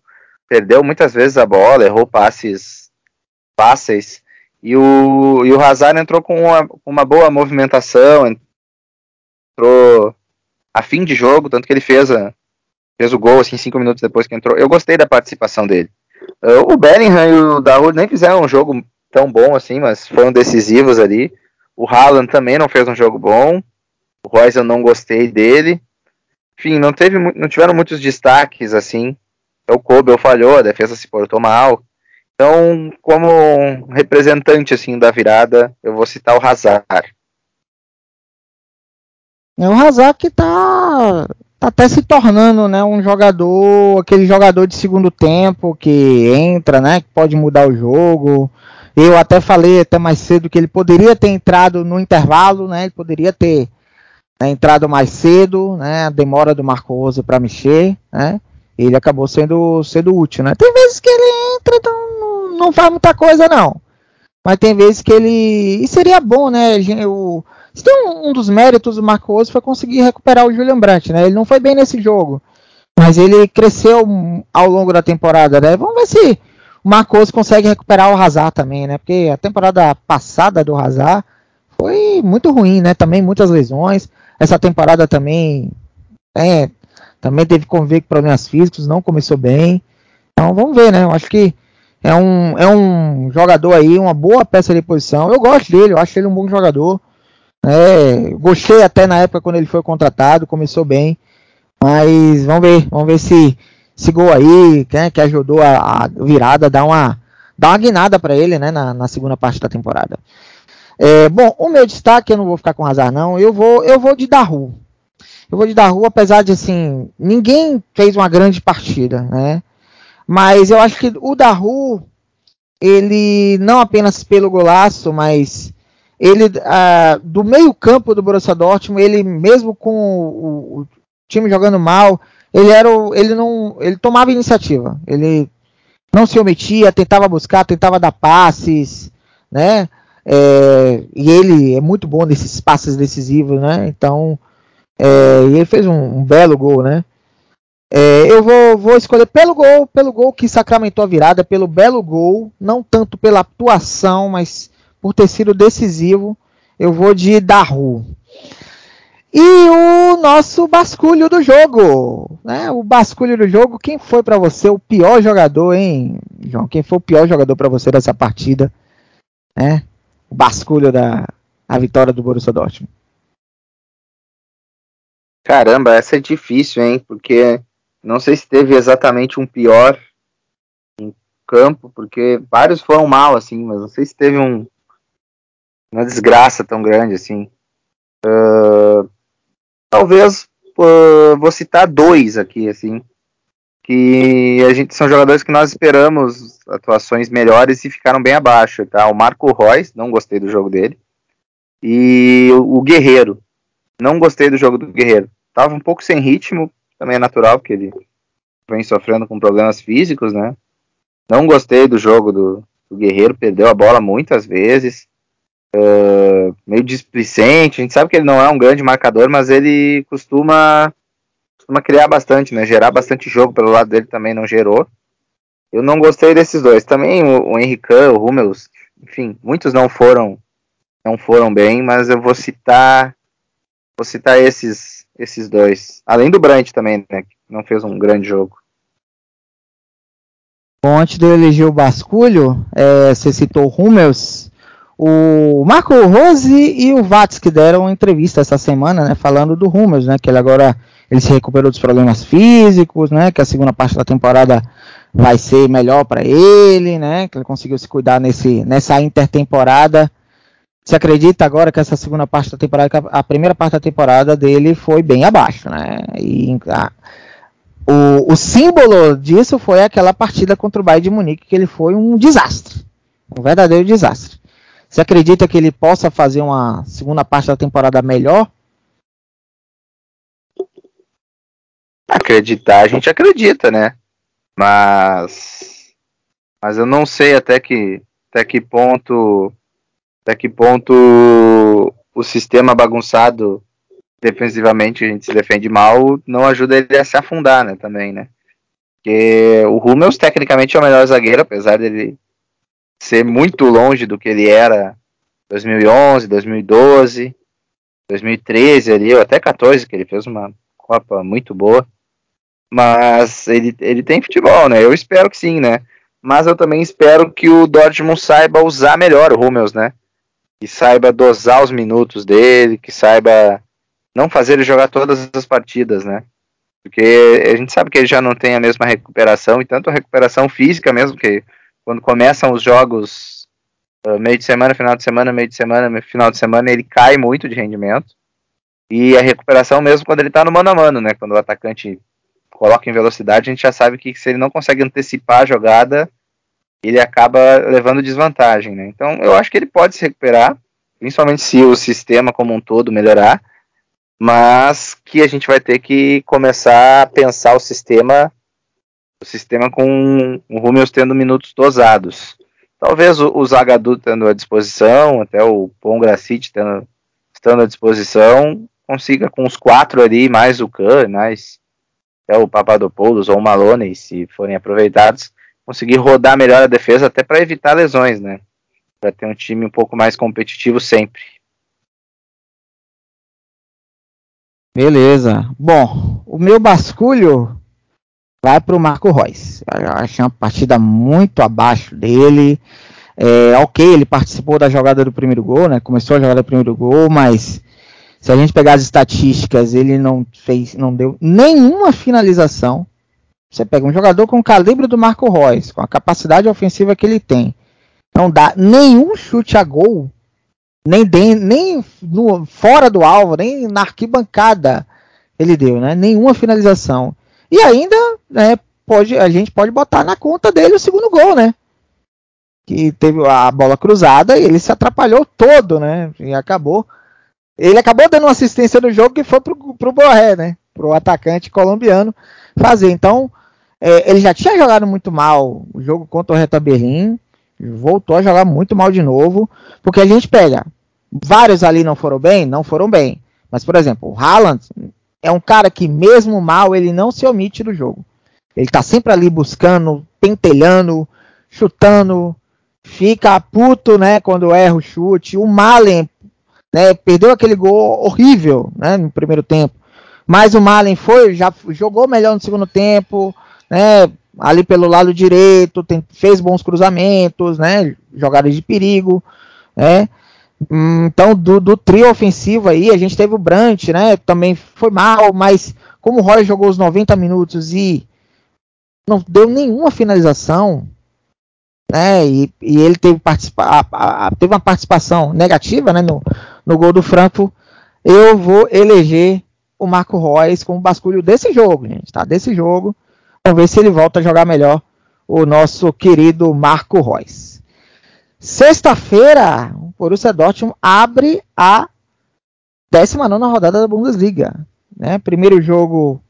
[SPEAKER 3] perdeu muitas vezes a bola, errou passes fáceis. E o, e o Hazard entrou com uma, uma boa movimentação, entrou a fim de jogo, tanto que ele fez, a, fez o gol assim cinco minutos depois que entrou. Eu gostei da participação dele. O Bellingham e o Dahoud nem fizeram um jogo tão bom assim, mas foram decisivos ali. O Haaland também não fez um jogo bom. O Royce eu não gostei dele. Enfim, não, teve, não tiveram muitos destaques assim o Kobe falhou, a defesa se portou mal. Então, como representante assim da virada, eu vou citar o Hazard.
[SPEAKER 2] É o Hazard que tá, tá até se tornando, né, um jogador, aquele jogador de segundo tempo que entra, né, que pode mudar o jogo. Eu até falei até mais cedo que ele poderia ter entrado no intervalo, né, ele poderia ter né, entrado mais cedo, né, a demora do Marco Rose para mexer, né ele acabou sendo, sendo útil, né? Tem vezes que ele entra, então não faz muita coisa, não. Mas tem vezes que ele. E seria bom, né? O... Tem um, dos méritos do Marco foi conseguir recuperar o Julian Brandt, né? Ele não foi bem nesse jogo. Mas ele cresceu ao longo da temporada, né? Vamos ver se o Marcos consegue recuperar o Hazard também, né? Porque a temporada passada do Hazard foi muito ruim, né? Também muitas lesões. Essa temporada também é, também teve conviver com problemas físicos, não começou bem. Então vamos ver, né? Eu acho que é um, é um jogador aí, uma boa peça de posição. Eu gosto dele, eu acho ele um bom jogador. É, gostei até na época quando ele foi contratado, começou bem. Mas vamos ver, vamos ver se esse gol aí, né, que ajudou a, a, virada, dá uma, dá uma guinada para ele né, na, na, segunda parte da temporada. É, bom, o meu destaque, eu não vou ficar com azar não, eu vou, eu vou de Daru. Eu vou de Daru, apesar de assim, ninguém fez uma grande partida, né? Mas eu acho que o Daru, ele não apenas pelo golaço, mas ele ah, do meio campo do Borussia Dortmund, ele mesmo com o, o time jogando mal, ele era o, ele não, ele tomava iniciativa, ele não se omitia, tentava buscar, tentava dar passes, né? É, e ele é muito bom nesses passes decisivos, né? Então, é, ele fez um, um, belo gol, né? É, eu vou, vou escolher pelo gol, pelo gol que sacramentou a virada, pelo belo gol, não tanto pela atuação, mas por ter sido decisivo. Eu vou de Daru. E o nosso basculho do jogo, né? O basculho do jogo, quem foi para você o pior jogador, hein, João? Quem foi o pior jogador para você dessa partida, né? O basculho da a vitória do Borussia Dortmund.
[SPEAKER 3] Caramba, essa é difícil, hein? Porque não sei se teve exatamente um pior em campo, porque vários foram mal, assim, mas não sei se teve um uma desgraça tão grande assim. Uh, talvez uh, vou citar dois aqui, assim, que a gente são jogadores que nós esperamos atuações melhores e ficaram bem abaixo, tá? O Marco Reus, não gostei do jogo dele, e o, Guerreiro, não gostei do jogo do Guerreiro. Tava um pouco sem ritmo, também é natural, porque ele vem sofrendo com problemas físicos, né? Não gostei do jogo do, do Guerreiro, perdeu a bola muitas vezes uh, meio displicente. A gente sabe que ele não é um grande marcador, mas ele costuma, costuma criar bastante, né? Gerar bastante jogo pelo lado dele também não gerou. Eu não gostei desses dois. Também o, o Henrique, o Hummels, enfim, muitos não foram não foram bem, mas eu vou citar vou citar esses esses dois. Além do Brandt também, né, que não fez um grande jogo.
[SPEAKER 2] Bom, antes de eu eleger o Basculho, é, você citou o Hummels o Marco Rose e o Vats que deram entrevista essa semana, né, falando do Hummels, né, que ele agora ele se recuperou dos problemas físicos, né, que a segunda parte da temporada vai ser melhor para ele, né, que ele conseguiu se cuidar nesse nessa intertemporada. Se acredita agora que essa segunda parte da temporada, a primeira parte da temporada dele foi bem abaixo, né? E a, o, o símbolo disso foi aquela partida contra o Bayern de Munique, que ele foi um desastre, um verdadeiro desastre. Você acredita que ele possa fazer uma segunda parte da temporada melhor?
[SPEAKER 3] Acreditar, a gente acredita, né? Mas mas eu não sei até que até que ponto até que ponto o sistema bagunçado defensivamente a gente se defende mal não ajuda ele a se afundar, né, também, né? Porque o Hummels tecnicamente é o melhor zagueiro, apesar dele ser muito longe do que ele era 2011, 2012, 2013 ali, ou até 14, que ele fez uma Copa muito boa. Mas ele, ele tem futebol, né? Eu espero que sim, né? Mas eu também espero que o Dortmund saiba usar melhor o Hummels, né? Que saiba dosar os minutos dele, que saiba não fazer ele jogar todas as partidas, né? Porque a gente sabe que ele já não tem a mesma recuperação, e tanto a recuperação física mesmo, que quando começam os jogos uh, meio de semana, final de semana, meio de semana, final de semana, ele cai muito de rendimento. E a recuperação mesmo quando ele está no mano a mano, né? Quando o atacante coloca em velocidade, a gente já sabe que se ele não consegue antecipar a jogada, ele acaba levando desvantagem, né? Então eu acho que ele pode se recuperar, principalmente se o sistema como um todo melhorar, mas que a gente vai ter que começar a pensar o sistema o sistema com o Rummels tendo minutos dosados. Talvez o, o Zagadu tendo à disposição, até o Pongracic tendo, estando à disposição, consiga com os quatro ali, mais o Khan, mais até o Papadopoulos ou o Maloney, se forem aproveitados, conseguir rodar melhor a defesa, até para evitar lesões, né? Para ter um time um pouco mais competitivo sempre.
[SPEAKER 2] Beleza. Bom, o meu basculho vai para o Marco Reus. Eu achei uma partida muito abaixo dele. É, ok, ele participou da jogada do primeiro gol, né? Começou a jogada do primeiro gol, mas se a gente pegar as estatísticas, ele não fez, não deu nenhuma finalização. Você pega um jogador com o calibre do Marco Reus, com a capacidade ofensiva que ele tem, não dá nenhum chute a gol nem, de, nem no, fora do alvo, nem na arquibancada ele deu, né? Nenhuma finalização. E ainda, né, pode, a gente pode botar na conta dele o segundo gol, né? Que teve a bola cruzada e ele se atrapalhou todo, né? E acabou. Ele acabou dando uma assistência no jogo que foi pro, pro Borré, né? Pro atacante colombiano fazer. Então, é, ele já tinha jogado muito mal o jogo contra o Reta Berlim. Voltou a jogar muito mal de novo. Porque a gente pega vários ali não foram bem, não foram bem. Mas, por exemplo, o Haaland é um cara que, mesmo mal, ele não se omite do jogo. Ele tá sempre ali buscando, pentelhando, chutando, fica puto, né, quando erra o chute. O Malen, né, perdeu aquele gol horrível, né, no primeiro tempo. Mas o Malen foi, já jogou melhor no segundo tempo, né, ali pelo lado direito, tem, fez bons cruzamentos, né, jogadas de perigo, né. Então, do, do, trio ofensivo aí, a gente teve o Brant, né? Também foi mal, mas como o Roy jogou os 90 minutos e não deu nenhuma finalização, né? E, e ele teve, participa a, a, teve uma participação negativa né? no, no gol do Franco. Eu vou eleger o Marco Reus como basculho desse jogo, gente, tá? Desse jogo. Vamos ver se ele volta a jogar melhor o nosso querido Marco Reus. Sexta-feira, Borussia Dortmund abre a 19 rodada da Bundesliga. Né? Primeiro jogo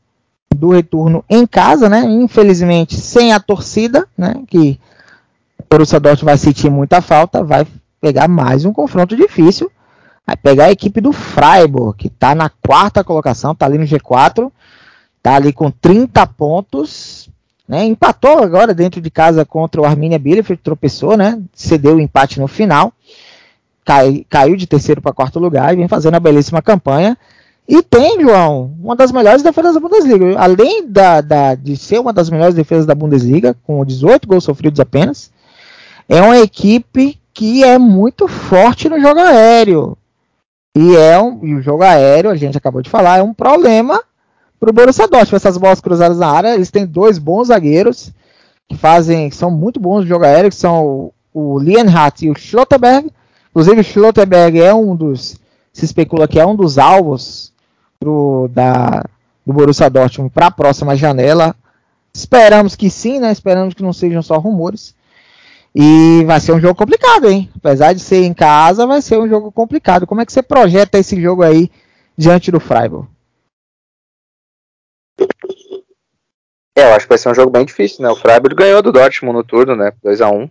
[SPEAKER 2] do retorno em casa, né? infelizmente sem a torcida, né? que o Borussia Dortmund vai sentir muita falta, vai pegar mais um confronto difícil. Vai pegar a equipe do Freiburg, que está na quarta colocação, está ali no G4, está ali com 30 pontos, né? Empatou agora dentro de casa contra o Arminia Bielefeld, tropeçou, né? cedeu o empate no final, cai, caiu de terceiro para quarto lugar e vem fazendo uma belíssima campanha. E tem, João, uma das melhores defesas da Bundesliga. Além da, da, de ser uma das melhores defesas da Bundesliga, com 18 gols sofridos apenas, é uma equipe que é muito forte no jogo aéreo. E, é um, e o jogo aéreo, a gente acabou de falar, é um problema para o Borussia Dortmund. Essas bolas cruzadas na área, eles têm dois bons zagueiros que fazem, que são muito bons de jogo aéreo, que são o, o Lienhardt e o Schlotterberg. Inclusive Schlotterberg é um dos, se especula que é um dos alvos pro, da, do Borussia Dortmund para a próxima janela. Esperamos que sim, né? Esperamos que não sejam só rumores. E vai ser um jogo complicado, hein? Apesar de ser em casa, vai ser um jogo complicado. Como é que você projeta esse jogo aí diante do Freiburg?
[SPEAKER 3] É, eu acho que vai ser um jogo bem difícil, né? O Freiburg ganhou do Dortmund no turno, né? 2 a 1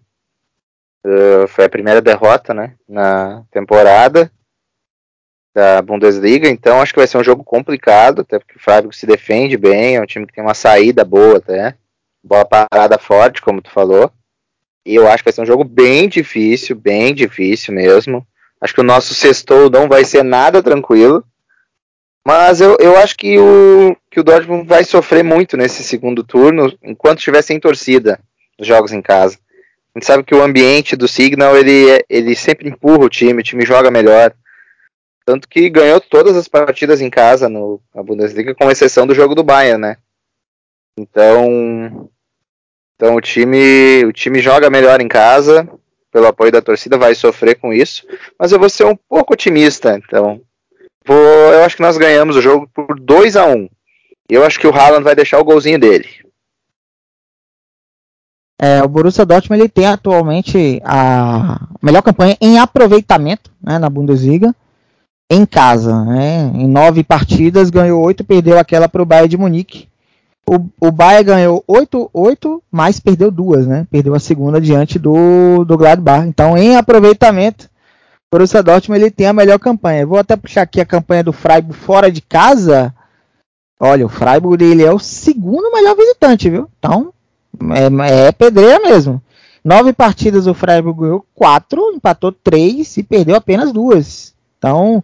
[SPEAKER 3] eh, Foi a primeira derrota, né? Na temporada da Bundesliga, então acho que vai ser um jogo complicado, até porque o Freiburg se defende bem, é um time que tem uma saída boa até, bola parada forte, como tu falou. E eu acho que vai ser um jogo bem difícil, bem difícil mesmo. Acho que o nosso sextou não vai ser nada tranquilo. Mas eu, eu acho que o, que o Dortmund vai sofrer muito nesse segundo turno, enquanto estiver sem torcida nos jogos em casa. A gente sabe que o ambiente do Signal, ele, ele sempre empurra o time, o time joga melhor. Tanto que ganhou todas as partidas em casa no, na Bundesliga, com exceção do jogo do Bayern, né? Então, então o time, o time joga melhor em casa, pelo apoio da torcida, vai sofrer com isso. Mas eu vou ser um pouco otimista, então Vou, eu acho que nós ganhamos o jogo por 2 a 1 um. Eu acho que o Haaland vai deixar o golzinho dele.
[SPEAKER 2] É, o Borussia Dortmund ele tem atualmente a melhor campanha em aproveitamento né, na Bundesliga em casa. Né? Em nove partidas ganhou oito, perdeu aquela para o Bayern de Munique. O, o Bayern ganhou oito, oito, mas perdeu duas, né? Perdeu a segunda diante do, do Gladbach. Então, em aproveitamento, Borussia Dortmund ele tem a melhor campanha. Vou até puxar aqui a campanha do Freiburg fora de casa. Olha, o Freiburg ele é o segundo melhor visitante, viu? Então, É, é pedreira mesmo. Nove partidas o Freiburg ganhou quatro, empatou três e perdeu apenas duas. Então,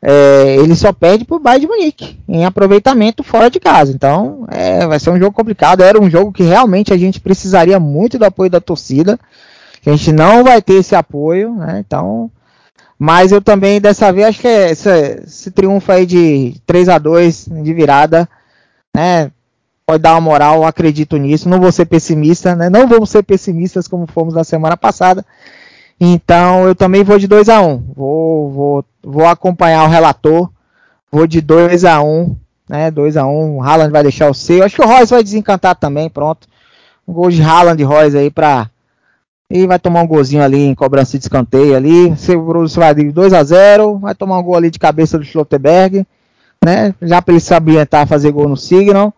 [SPEAKER 2] é, ele só perde para o Bayern de Munique em aproveitamento fora de casa. Então, é, vai ser um jogo complicado. Era um jogo que realmente a gente precisaria muito do apoio da torcida. A gente não vai ter esse apoio, né? Então, mas eu também dessa vez acho que esse, esse triunfo aí de 3 a 2 de virada, né? Pode dar uma moral, acredito nisso. Não vou ser pessimista, né? Não vamos ser pessimistas como fomos na semana passada. Então eu também vou de 2 a 1 um. vou, vou, vou acompanhar o relator. Vou de 2 a 1 um, né? 2 a 1 um. O Haaland vai deixar o seu. Acho que o Royce vai desencantar também, pronto. Um gol de Haaland e Royce aí para e vai tomar um golzinho ali em cobrança de escanteio ali. O Borussia vai de 2 a 0 vai tomar um gol ali de cabeça do Schlotterberg, né? Já para ele se ambientar fazer gol no Signal,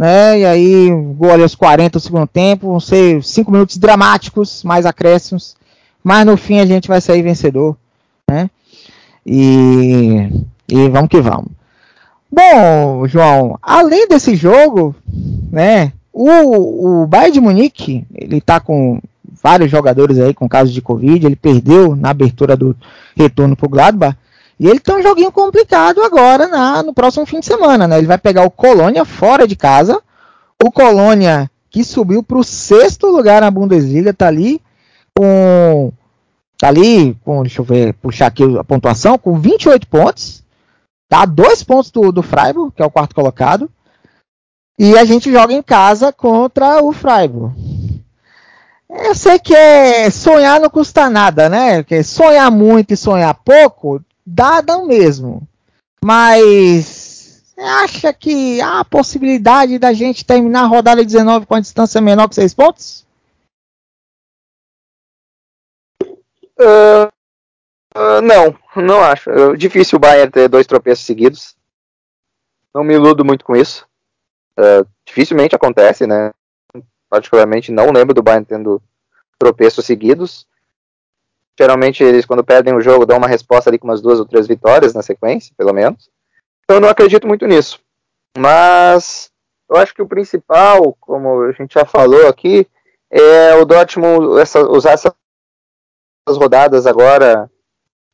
[SPEAKER 2] né? E aí, gol ali aos 40 do segundo tempo, vão ser 5 minutos dramáticos, mais acréscimos, mas no fim a gente vai sair vencedor, né? E, e vamos que vamos. Bom, João, além desse jogo, né? O, o Bayern de Munique, ele tá com vários jogadores aí com casos de Covid. Ele perdeu na abertura do retorno para o Gladbach. E ele tem um joguinho complicado agora na, no próximo fim de semana. Né? Ele vai pegar o Colônia fora de casa. O Colônia que subiu para o sexto lugar na Bundesliga, tá ali com. Tá ali com. Deixa eu ver, puxar aqui a pontuação, com 28 pontos. Tá? Dois pontos do, do Freiburg, que é o quarto colocado. E a gente joga em casa contra o Freiburg. Eu sei que é, sonhar não custa nada, né? Porque sonhar muito e sonhar pouco dá, mesmo. Mas acha que há a possibilidade da gente terminar a rodada 19 com a distância menor que 6 pontos?
[SPEAKER 3] Uh, uh, não, não acho. Uh, difícil o Bayern ter dois tropeços seguidos. Não me iludo muito com isso. dificilmente acontece, né? particularmente não lembro do Bayern tendo tropeços seguidos. Geralmente eles quando perdem o jogo dão uma resposta ali com umas duas ou três vitórias na sequência, pelo menos. Então eu não acredito muito nisso. Mas eu acho que o principal, como a gente já falou aqui, é o Dortmund essa, usar essas rodadas agora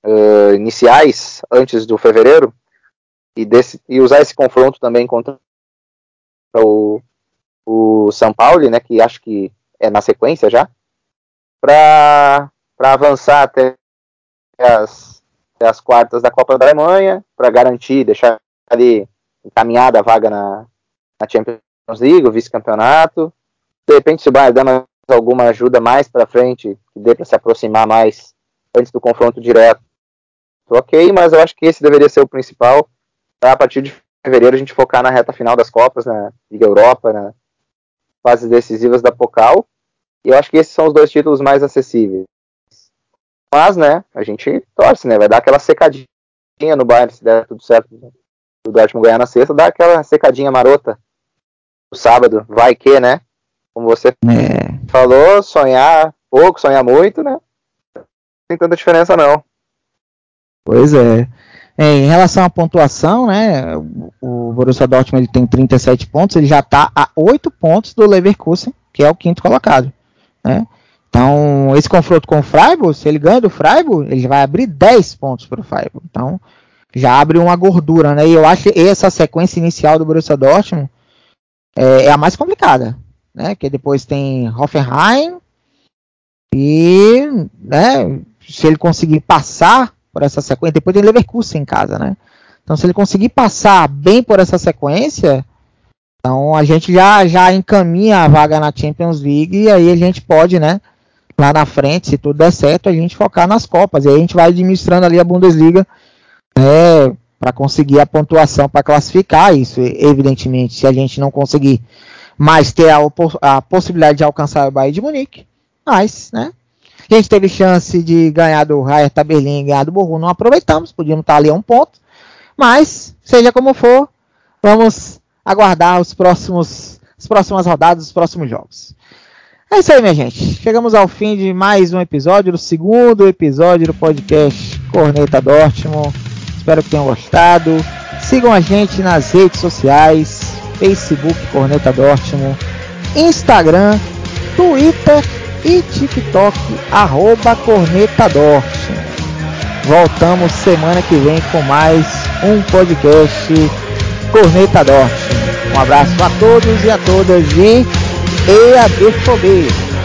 [SPEAKER 3] uh, iniciais, antes do fevereiro, e, desse, e usar esse confronto também contra o, o São Paulo, né, que acho que é na sequência já, para avançar até as, até as quartas da Copa da Alemanha, para garantir, deixar ali encaminhada a vaga na, na Champions League, o vice-campeonato. De repente, se o Bayern dá alguma ajuda mais para frente, que dê para se aproximar mais antes do confronto direto, ok, mas eu acho que esse deveria ser o principal. a partir de fevereiro a gente focar na reta final das Copas, na Liga Europa, na, fases decisivas da Pocal. E eu acho que esses são os dois títulos mais acessíveis. Mas, né, a gente torce, né? Vai dar aquela secadinha no Bayern, se der tudo certo. O Dortmund ganhar na sexta, dá aquela secadinha marota no sábado. Vai que, né? Como você é. falou, sonhar pouco, sonhar muito, né? Não tem tanta diferença, não.
[SPEAKER 2] Pois é. É, em relação à pontuação, né, o Borussia Dortmund ele tem 37 pontos, ele já está a 8 pontos do Leverkusen, que é o quinto colocado. Né? Então, esse confronto com o Freiburg, se ele ganha do Freiburg, ele vai abrir 10 pontos para o Freiburg. Então, já abre uma gordura. Né? E eu acho que essa sequência inicial do Borussia Dortmund é, é a mais complicada. Né? Que depois tem Hoffenheim e né, se ele conseguir passar por essa sequência. Depois tem Leverkusen em casa, né? Então, se ele conseguir passar bem por essa sequência, então a gente já, já encaminha a vaga na Champions League e aí a gente pode, né? Lá na frente, se tudo der certo, a gente focar nas Copas. E aí a gente vai administrando ali a Bundesliga né, para conseguir a pontuação para classificar. Isso, evidentemente, se a gente não conseguir mais ter a, a possibilidade de alcançar o Bayern de Munique. Mas, né? A gente teve chance de ganhar do Hertha Berlim ganhar do Borrom, não aproveitamos, podíamos estar ali a um ponto. Mas, seja como for, vamos aguardar os próximos, as próximas rodadas, os próximos jogos. É isso aí, minha gente. Chegamos ao fim de mais um episódio, do segundo episódio do podcast Corneta Dortmund. Espero que tenham gostado. Sigam a gente nas redes sociais, Facebook Corneta Dortmund, Instagram, Twitter e TikTok, arroba Corneta Dortmund. Voltamos semana que vem com mais um podcast Corneta Dortmund. Um abraço a todos e a todas e... E a de fogueira.